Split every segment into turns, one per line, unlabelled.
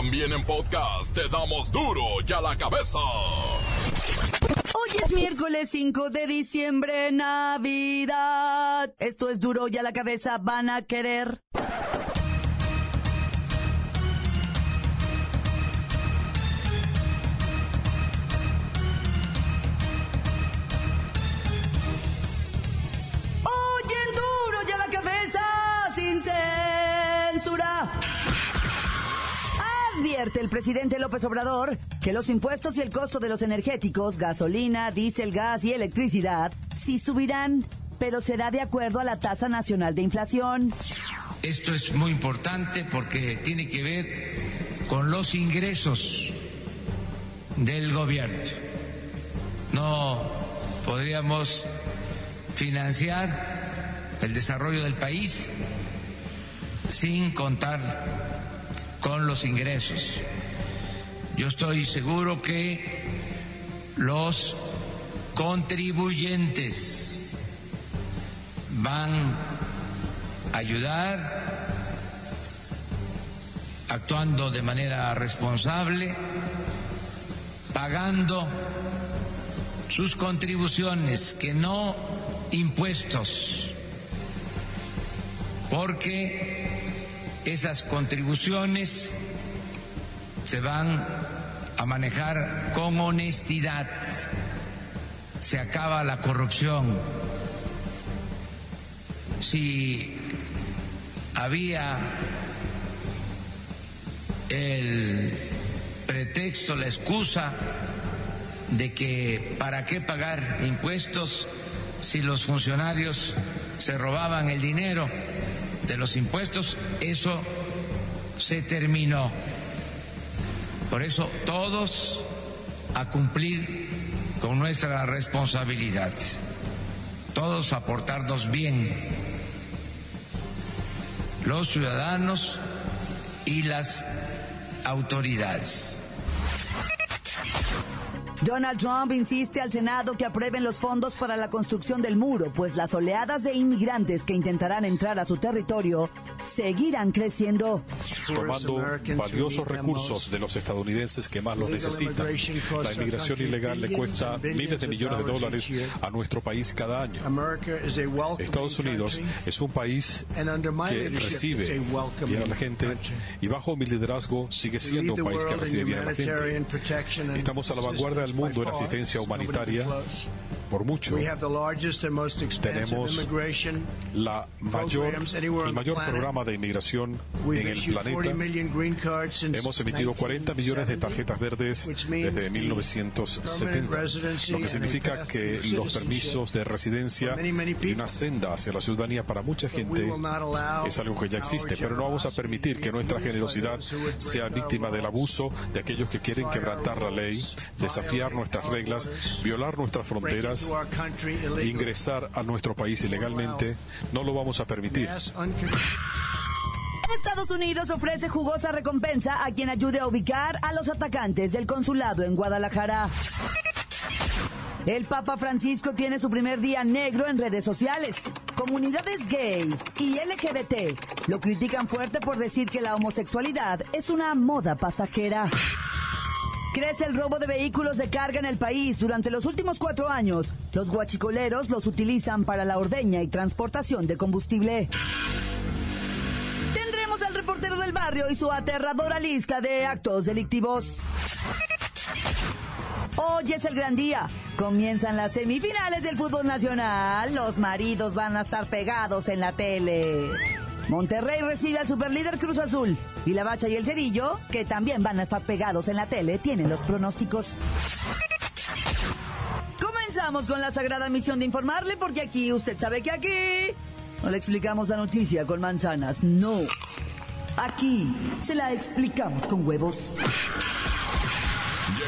También en podcast te damos duro y a la cabeza.
Hoy es miércoles 5 de diciembre, Navidad. Esto es duro y a la cabeza van a querer. El presidente López Obrador que los impuestos y el costo de los energéticos, gasolina, diésel, gas y electricidad, sí subirán, pero será de acuerdo a la tasa nacional de inflación.
Esto es muy importante porque tiene que ver con los ingresos del gobierno. No podríamos financiar el desarrollo del país sin contar con los ingresos. Yo estoy seguro que los contribuyentes van a ayudar actuando de manera responsable, pagando sus contribuciones, que no impuestos, porque esas contribuciones se van a manejar con honestidad, se acaba la corrupción. Si había el pretexto, la excusa de que para qué pagar impuestos si los funcionarios se robaban el dinero de los impuestos, eso se terminó. Por eso todos a cumplir con nuestra responsabilidad, todos a portarnos bien, los ciudadanos y las autoridades.
Donald Trump insiste al Senado que aprueben los fondos para la construcción del muro, pues las oleadas de inmigrantes que intentarán entrar a su territorio seguirán creciendo.
Tomando valiosos recursos de los estadounidenses que más los necesitan. La inmigración ilegal le cuesta miles de millones de dólares a nuestro país cada año. Estados Unidos es un país que recibe bien a la gente y bajo mi liderazgo sigue siendo un país que recibe bien a la gente. Estamos a la vanguardia del mundo en asistencia humanitaria por mucho. Tenemos la mayor, el mayor programa de inmigración en el planeta. Hemos emitido 40 millones de tarjetas verdes desde 1970, lo que significa que los permisos de residencia y una senda hacia la ciudadanía para mucha gente es algo que ya existe, pero no vamos a permitir que nuestra generosidad sea víctima del abuso de aquellos que quieren quebrantar la ley, desafiar nuestras reglas, violar nuestras fronteras ingresar a nuestro país ilegalmente, no lo vamos a permitir.
Estados Unidos ofrece jugosa recompensa a quien ayude a ubicar a los atacantes del consulado en Guadalajara. El Papa Francisco tiene su primer día negro en redes sociales. Comunidades gay y LGBT lo critican fuerte por decir que la homosexualidad es una moda pasajera. Crece el robo de vehículos de carga en el país. Durante los últimos cuatro años, los guachicoleros los utilizan para la ordeña y transportación de combustible. Tendremos al reportero del barrio y su aterradora lista de actos delictivos. Hoy es el gran día. Comienzan las semifinales del fútbol nacional. Los maridos van a estar pegados en la tele. Monterrey recibe al superlíder Cruz Azul. Y la Bacha y el Cerillo, que también van a estar pegados en la tele, tienen los pronósticos. Comenzamos con la sagrada misión de informarle, porque aquí, usted sabe que aquí no le explicamos la noticia con manzanas, no. Aquí se la explicamos con huevos.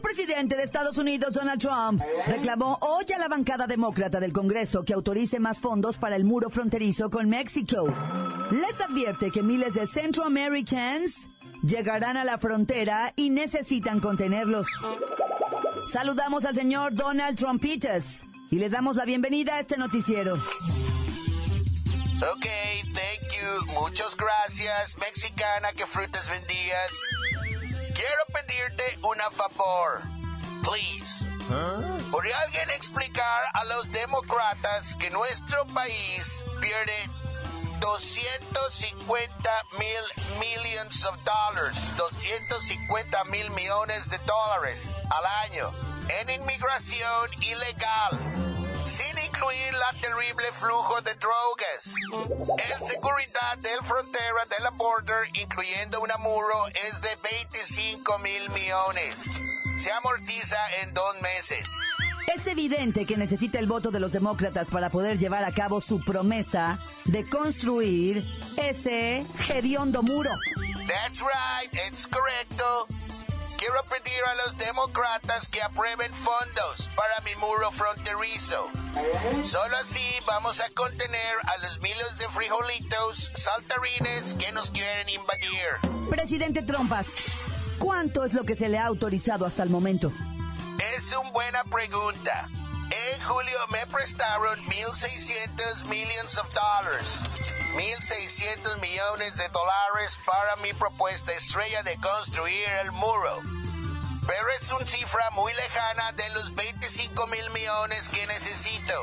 Presidente de Estados Unidos, Donald Trump, reclamó hoy a la bancada demócrata del Congreso que autorice más fondos para el muro fronterizo con México. Les advierte que miles de Centroamericans llegarán a la frontera y necesitan contenerlos. Saludamos al señor Donald Trumpitas y le damos la bienvenida a este noticiero.
Ok, thank you. Muchas gracias, mexicana, que frutas vendías. Quiero pedirte un favor. Please. ¿Podría alguien explicar a los demócratas que nuestro país pierde 250 mil millions of dollars, 250 mil millones de dólares al año en inmigración ilegal, sin incluir la terrible flujo de drogas. El seguridad del frontera de la border, incluyendo un muro, es de 25 mil millones. Se amortiza en dos meses.
Es evidente que necesita el voto de los demócratas para poder llevar a cabo su promesa de construir ese hediondo muro.
That's right, it's correcto. Quiero pedir a los demócratas que aprueben fondos para mi muro fronterizo. Solo así vamos a contener a los miles de frijolitos saltarines que nos quieren invadir.
Presidente Trompas, ¿cuánto es lo que se le ha autorizado hasta el momento?
Es una buena pregunta. En julio me prestaron 1.600 millones de dólares. 1.600 millones de dólares para mi propuesta estrella de construir el muro. Pero es una cifra muy lejana de los 25 mil millones que necesito.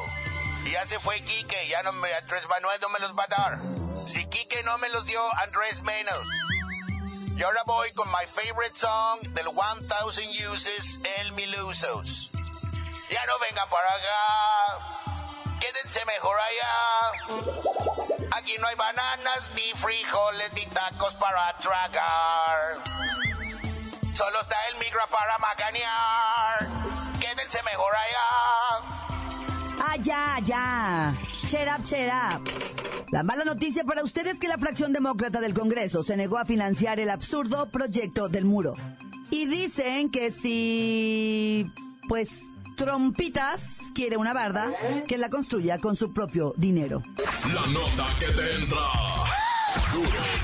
Ya se fue Quique, ya no me, Andrés Manuel no me los va a dar. Si Quique no me los dio, Andrés menos. Y ahora voy con my favorite song del 1000 Uses, El Milusos. Ya no vengan para acá. Quédense mejor allá. Aquí no hay bananas, ni frijoles, ni tacos para tragar. Solo está el migra para macanear. Quédense mejor allá.
Allá, allá. Cheer up, cheer up. La mala noticia para ustedes es que la fracción demócrata del Congreso se negó a financiar el absurdo proyecto del muro. Y dicen que si, pues, Trompitas quiere una barda, que la construya con su propio dinero.
La nota que te entra.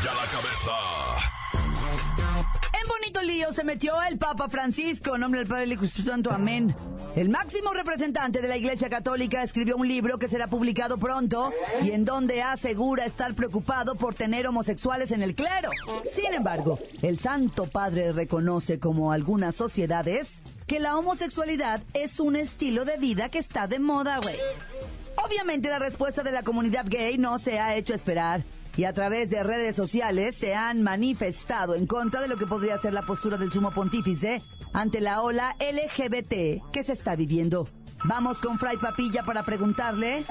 La cabeza.
Bonito lío se metió el Papa Francisco, nombre del Padre Santo, amén. El máximo representante de la Iglesia Católica escribió un libro que será publicado pronto y en donde asegura estar preocupado por tener homosexuales en el clero. Sin embargo, el Santo Padre reconoce como algunas sociedades que la homosexualidad es un estilo de vida que está de moda, güey. Obviamente la respuesta de la comunidad gay no se ha hecho esperar y a través de redes sociales se han manifestado en contra de lo que podría ser la postura del sumo pontífice ante la ola LGBT que se está viviendo. Vamos con Fray Papilla para preguntarle.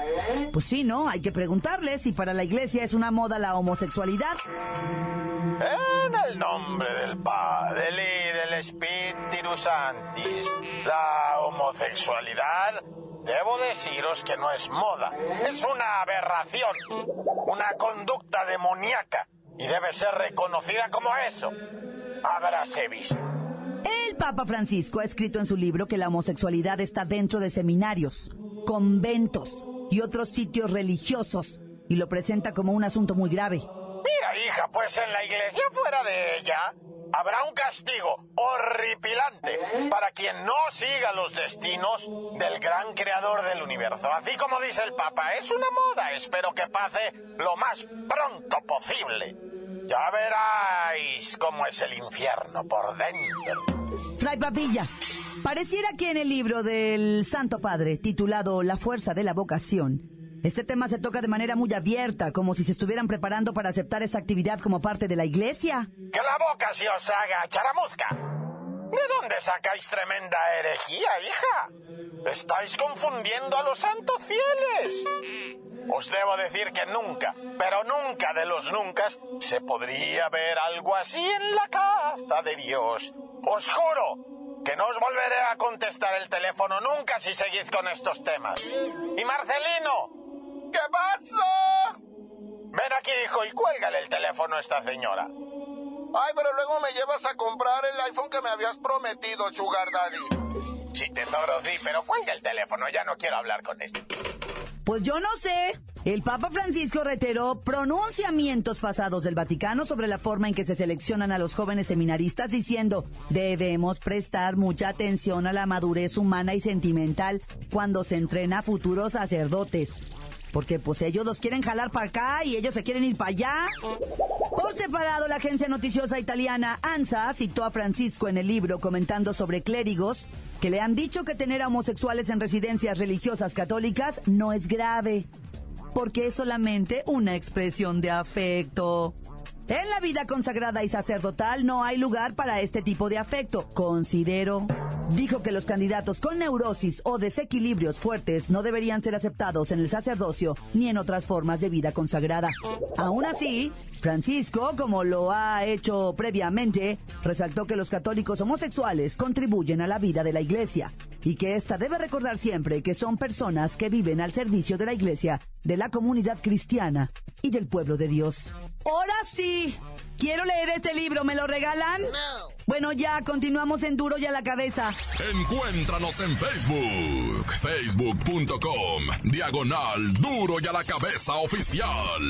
Pues sí, ¿no? Hay que preguntarle si para la iglesia es una moda la homosexualidad.
En el nombre del Padre y del Espíritu Santis, la homosexualidad, debo deciros que no es moda, es una aberración, una conducta demoníaca y debe ser reconocida como eso. Habráse visto.
El Papa Francisco ha escrito en su libro que la homosexualidad está dentro de seminarios, conventos y otros sitios religiosos y lo presenta como un asunto muy grave.
Mira, hija, pues en la iglesia fuera de ella habrá un castigo horripilante para quien no siga los destinos del gran creador del universo. Así como dice el Papa, es una moda, espero que pase lo más pronto posible. Ya veráis cómo es el infierno por dentro.
Fray Papilla, pareciera que en el libro del Santo Padre, titulado La fuerza de la vocación, este tema se toca de manera muy abierta, como si se estuvieran preparando para aceptar esta actividad como parte de la iglesia.
Que la boca se os haga charamuzca. ¿De dónde sacáis tremenda herejía, hija? Estáis confundiendo a los santos fieles. Os debo decir que nunca, pero nunca de los nunca, se podría ver algo así en la casa de Dios. Os juro que no os volveré a contestar el teléfono nunca si seguís con estos temas. Y Marcelino, ¿qué pasa? Ven aquí, hijo, y cuélgale el teléfono a esta señora. Ay, pero luego me llevas a comprar el iPhone que me habías prometido, Sugar Daddy. Sí, te sí, pero cuenta el teléfono, ya no quiero hablar con este.
Pues yo no sé. El Papa Francisco reiteró pronunciamientos pasados del Vaticano sobre la forma en que se seleccionan a los jóvenes seminaristas diciendo, debemos prestar mucha atención a la madurez humana y sentimental cuando se entrena a futuros sacerdotes. Porque pues ellos los quieren jalar para acá y ellos se quieren ir para allá. Por separado, la agencia noticiosa italiana ANSA citó a Francisco en el libro comentando sobre clérigos que le han dicho que tener a homosexuales en residencias religiosas católicas no es grave, porque es solamente una expresión de afecto. En la vida consagrada y sacerdotal no hay lugar para este tipo de afecto, considero. Dijo que los candidatos con neurosis o desequilibrios fuertes no deberían ser aceptados en el sacerdocio ni en otras formas de vida consagrada. Aún así, Francisco, como lo ha hecho previamente, resaltó que los católicos homosexuales contribuyen a la vida de la iglesia y que ésta debe recordar siempre que son personas que viven al servicio de la iglesia, de la comunidad cristiana y del pueblo de Dios. Ahora sí. Quiero leer este libro, ¿me lo regalan? No. Bueno, ya, continuamos en Duro y a la Cabeza.
Encuéntranos en Facebook, facebook.com, diagonal Duro y a la Cabeza Oficial.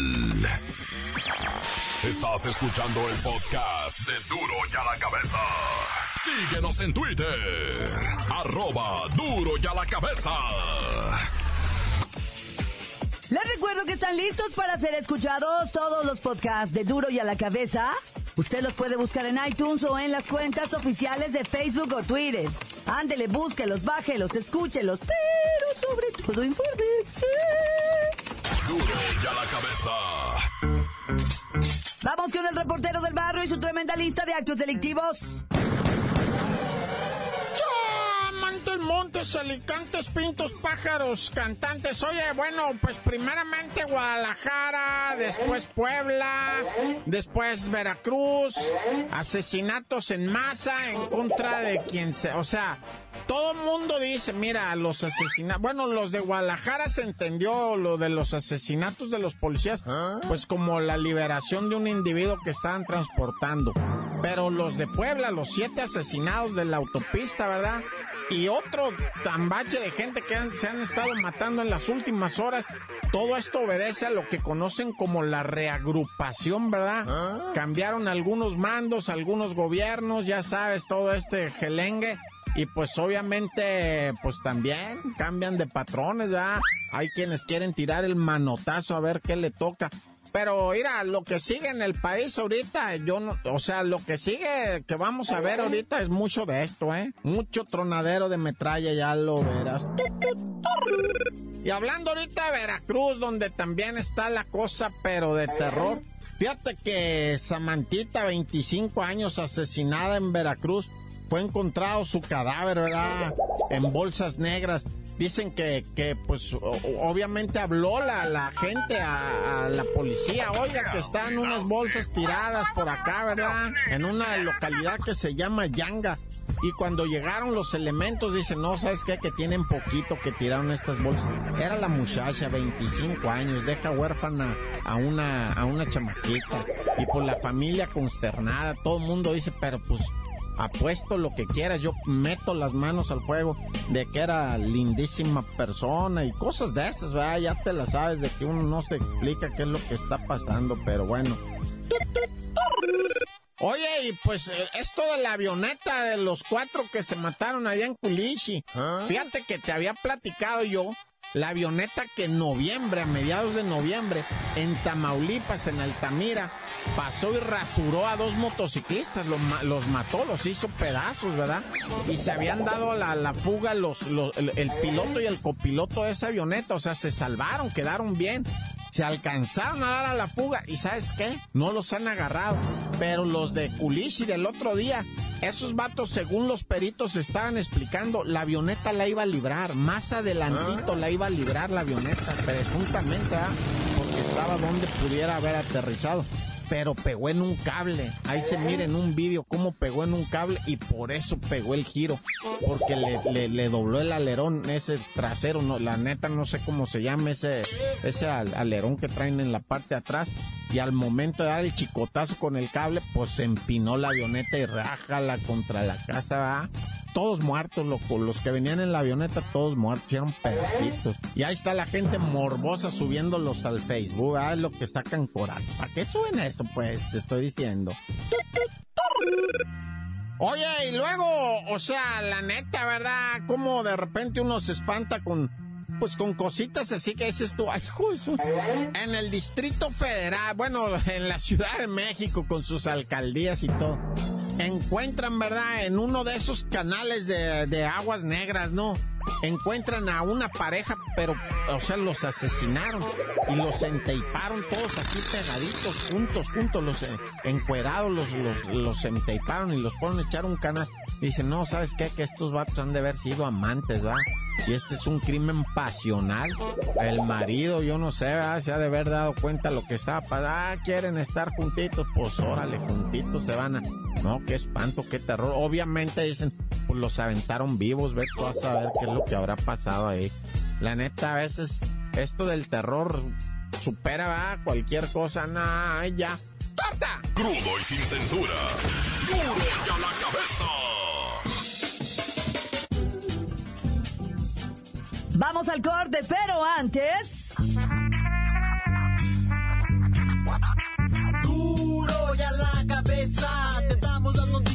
Estás escuchando el podcast de Duro y a la Cabeza. Síguenos en Twitter, arroba Duro y a la Cabeza.
Les recuerdo que están listos para ser escuchados todos los podcasts de Duro y a la Cabeza. Usted los puede buscar en iTunes o en las cuentas oficiales de Facebook o Twitter. Ándele, búsquelos, bájelos, escúchelos, pero sobre todo infórmese.
Duro y a la
Cabeza. Vamos con el reportero del barrio y su tremenda lista de actos delictivos.
Montes, Alicantes, Pintos, Pájaros, Cantantes. Oye, bueno, pues primeramente Guadalajara, después Puebla, después Veracruz, asesinatos en masa en contra de quien se... O sea, todo mundo dice, mira, los asesinatos, bueno, los de Guadalajara se entendió lo de los asesinatos de los policías, pues como la liberación de un individuo que estaban transportando. Pero los de Puebla, los siete asesinados de la autopista, ¿verdad? Y otro tambache de gente que se han estado matando en las últimas horas. Todo esto obedece a lo que conocen como la reagrupación, ¿verdad? ¿Ah? Cambiaron algunos mandos, algunos gobiernos, ya sabes, todo este gelengue y pues obviamente, pues también cambian de patrones, ya. Hay quienes quieren tirar el manotazo a ver qué le toca. Pero mira, lo que sigue en el país ahorita, yo no, o sea, lo que sigue que vamos a ver ahorita es mucho de esto, ¿eh? Mucho tronadero de metralla, ya lo verás. Y hablando ahorita de Veracruz, donde también está la cosa, pero de terror. Fíjate que Samantita, 25 años, asesinada en Veracruz, fue encontrado su cadáver, ¿verdad? En bolsas negras. Dicen que, que pues, obviamente habló la, la gente a, la policía. Oiga, que están unas bolsas tiradas por acá, ¿verdad? En una localidad que se llama Yanga. Y cuando llegaron los elementos, dicen, no, ¿sabes qué? Que tienen poquito que tiraron estas bolsas. Era la muchacha, 25 años, deja huérfana a una, a una chamaquita. Y por la familia consternada, todo el mundo dice, pero pues apuesto lo que quieras, yo meto las manos al fuego de que era lindísima persona y cosas de esas, ¿verdad? ya te las sabes de que uno no se explica qué es lo que está pasando, pero bueno. Oye, y pues eh, esto de la avioneta de los cuatro que se mataron allá en Culichi. ¿Ah? Fíjate que te había platicado yo la avioneta que en noviembre, a mediados de noviembre, en Tamaulipas, en Altamira, pasó y rasuró a dos motociclistas, los, mató, los hizo pedazos, ¿verdad? Y se habían dado la, la fuga los, el, el, piloto y el copiloto de esa avioneta, o sea, se salvaron, quedaron bien. Se alcanzaron a dar a la fuga y ¿sabes qué? No los han agarrado. Pero los de Culichi del otro día, esos vatos, según los peritos estaban explicando, la avioneta la iba a librar. Más adelantito la iba a librar la avioneta, presuntamente, ¿ah? porque estaba donde pudiera haber aterrizado. Pero pegó en un cable. Ahí se mira en un vídeo cómo pegó en un cable y por eso pegó el giro, porque le, le, dobló el alerón, ese trasero, no, la neta no sé cómo se llama ese, ese alerón que traen en la parte de atrás. Y al momento de dar el chicotazo con el cable, pues se empinó la avioneta y rájala contra la casa todos muertos, loco. Los que venían en la avioneta, todos muertos, eran pedacitos. Y ahí está la gente morbosa subiéndolos al Facebook. Ah, es lo que está coral. ¿Para qué suben eso, pues? Te estoy diciendo. Oye, y luego, o sea, la neta, ¿verdad? Como de repente uno se espanta con pues con cositas así que dices tú, ay, eso. En el Distrito Federal, bueno, en la Ciudad de México, con sus alcaldías y todo encuentran, ¿verdad? En uno de esos canales de, aguas negras, ¿no? Encuentran a una pareja, pero, o sea, los asesinaron y los enteiparon todos así pegaditos, juntos, juntos, los encuerados, los, los, enteiparon y los fueron a echar un canal. Dicen, no, ¿sabes qué? Que estos vatos han de haber sido amantes, ¿va? Y este es un crimen pasional. El marido, yo no sé, ¿verdad? se ha de haber dado cuenta lo que estaba pasando. Ah, quieren estar juntitos, pues órale, juntitos se van a... No, qué espanto, qué terror. Obviamente dicen, pues los aventaron vivos, ve tú a saber qué es lo que habrá pasado ahí. La neta, a veces esto del terror supera ¿verdad? cualquier cosa, nada, ya. ¡Corta!
Crudo y sin censura. ¡Duro ya la cabeza!
Vamos al corte, pero antes...
Duro ya la cabeza,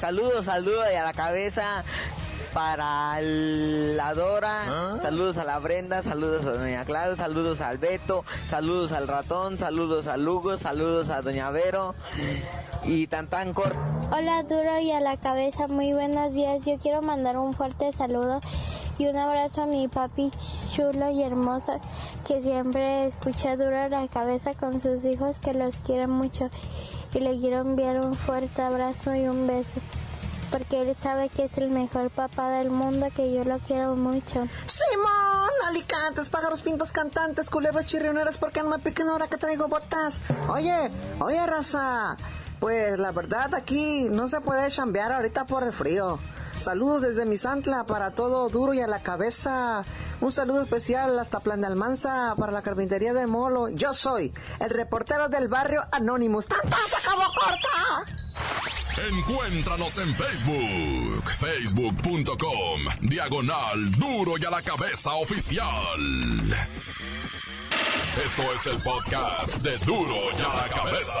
Saludos, saludos y a la cabeza para la Dora, ¿Ah? saludos a la Brenda, saludos a Doña Clara, saludos al Beto, saludos al ratón, saludos a Lugo, saludos a Doña Vero y tan tan corto.
Hola Duro y a la cabeza, muy buenos días. Yo quiero mandar un fuerte saludo y un abrazo a mi papi chulo y hermoso que siempre escucha Duro a la cabeza con sus hijos que los quieren mucho y le quiero enviar un fuerte abrazo y un beso porque él sabe que es el mejor papá del mundo, que yo lo quiero mucho.
Simón, alicantes, pájaros pintos cantantes, culebras chirrioneras, porque no me piquen ahora que traigo botas. Oye, oye, raza, pues la verdad aquí no se puede chambear ahorita por el frío. Saludos desde Misantla para todo duro y a la cabeza. Un saludo especial hasta Plan de Almanza para la carpintería de Molo. Yo soy el reportero del barrio Anonymous. ¡Tanta se acabó corta!
Encuéntranos en Facebook, facebook.com, diagonal duro y a la cabeza oficial. Esto es el podcast de duro y a la cabeza.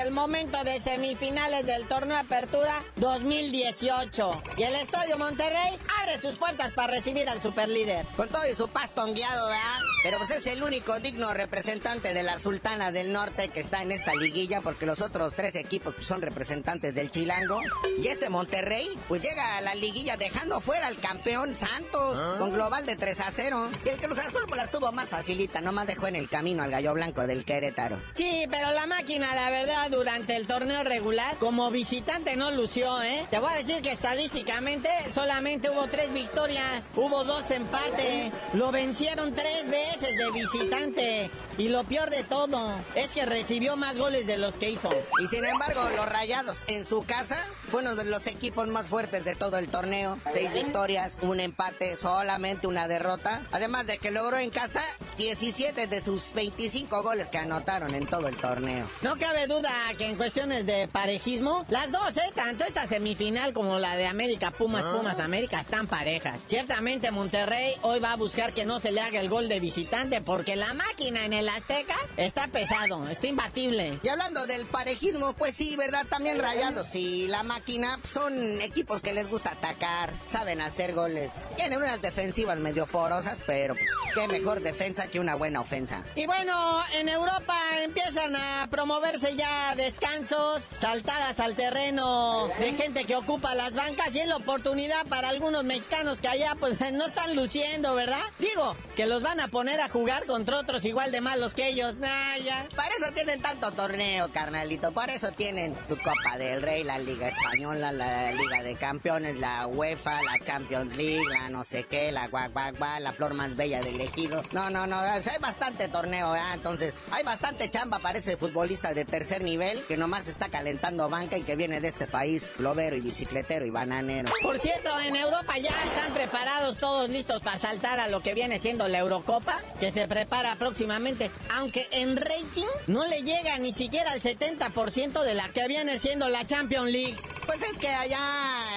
el
momento de semifinales del torneo Apertura 2018. Y el Estadio Monterrey abre sus puertas para recibir al superlíder.
Con todo y su pastón guiado, ¿verdad? Pero pues es el único digno representante de la Sultana del Norte que está en esta liguilla porque los otros tres equipos son representantes del Chilango. Y este Monterrey pues llega a la liguilla dejando fuera al campeón Santos ¿Ah? con global de 3 a 0. Y el Cruz Azul pues la tuvo más facilita, nomás dejó en el camino al gallo blanco del Querétaro.
Sí, pero la máquina, la verdad durante el torneo regular, como visitante no lució, ¿eh? Te voy a decir que estadísticamente solamente hubo tres victorias, hubo dos empates, lo vencieron tres veces veces de visitante. Y lo peor de todo es que recibió más goles de los que hizo.
Y sin embargo, los Rayados en su casa fue uno de los equipos más fuertes de todo el torneo. Seis victorias, un empate, solamente una derrota. Además de que logró en casa 17 de sus 25 goles que anotaron en todo el torneo.
No cabe duda que en cuestiones de parejismo, las dos, ¿eh? Tanto esta semifinal como la de América Pumas, Pumas América están parejas. Ciertamente Monterrey hoy va a buscar que no se le haga el gol de visitante porque la máquina en el Azteca está pesado, está imbatible.
Y hablando del parejismo, pues sí, ¿verdad? También rayados y la máquina son equipos que les gusta atacar, saben hacer goles. Tienen unas defensivas medio porosas, pero pues, qué mejor defensa que una buena ofensa.
Y bueno, en Europa empiezan a promoverse ya descansos, saltadas al terreno de gente que ocupa las bancas y es la oportunidad para algunos mexicanos que allá pues no están luciendo, ¿verdad? Digo, que los van a poner a jugar contra otros igual de malos que ellos. Nah, ya.
Para eso tienen tanto torneo, carnalito. Para eso tienen su Copa del Rey, la Liga Española, la Liga de Campeones, la UEFA, la Champions League, la no sé qué, la guac, guac, guac, la flor más bella del ejido. No, no, no, hay bastante torneo, ¿eh? Entonces, hay bastante chamba para ese futbolista de tercer nivel que nomás está calentando banca y que viene de este país, globero y bicicletero y bananero.
Por cierto, en Europa ya están preparados todos listos para saltar a lo que viene siendo la Eurocopa, que se prepara próximamente, aunque en rating no le llega ni siquiera al 70% de la que viene siendo la Champions League.
Pues es que allá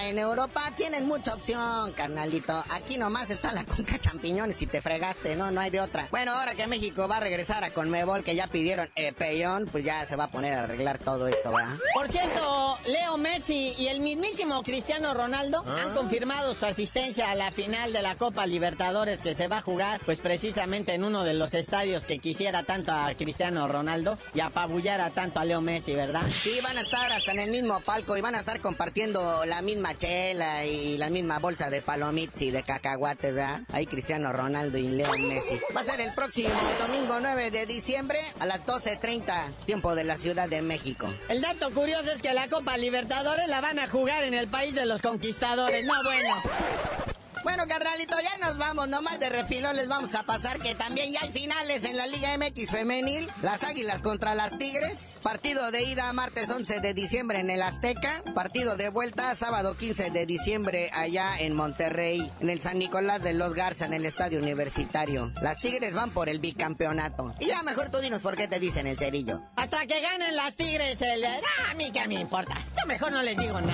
en Europa tienen mucha opción, carnalito. Aquí nomás está la conca champiñones y te fregaste, no, no hay de otra. Bueno, ahora que México va a regresar a Conmebol, que ya pidieron eh, peyón, pues ya se va a poner a arreglar todo esto, ¿verdad?
Por cierto, Leo Messi y el mismísimo Cristiano Ronaldo han ah. confirmado su asistencia a la final de la Copa Libertadores que se va a jugar, pues precisamente en uno de los estadios que quisiera tanto a Cristiano Ronaldo y apabullara tanto a Leo Messi, ¿verdad?
Sí, van a estar hasta en el mismo palco y van a estar compartiendo la chela y la misma bolsa de palomitas y de cacahuates, ¿verdad? Ahí Cristiano Ronaldo y Leo Messi. Va a ser el próximo domingo 9 de diciembre a las 12.30, tiempo de la Ciudad de México.
El dato curioso es que la Copa Libertadores la van a jugar en el país de los conquistadores. No, bueno.
Bueno, carnalito, ya nos vamos. Nomás de refilón les vamos a pasar que también ya hay finales en la Liga MX Femenil. Las Águilas contra las Tigres. Partido de ida martes 11 de diciembre en el Azteca. Partido de vuelta sábado 15 de diciembre allá en Monterrey. En el San Nicolás de los Garza en el Estadio Universitario. Las Tigres van por el bicampeonato. Y ya mejor tú dinos por qué te dicen el cerillo.
Hasta que ganen las Tigres el... Ah, a mí que me importa. Yo mejor no les digo nada.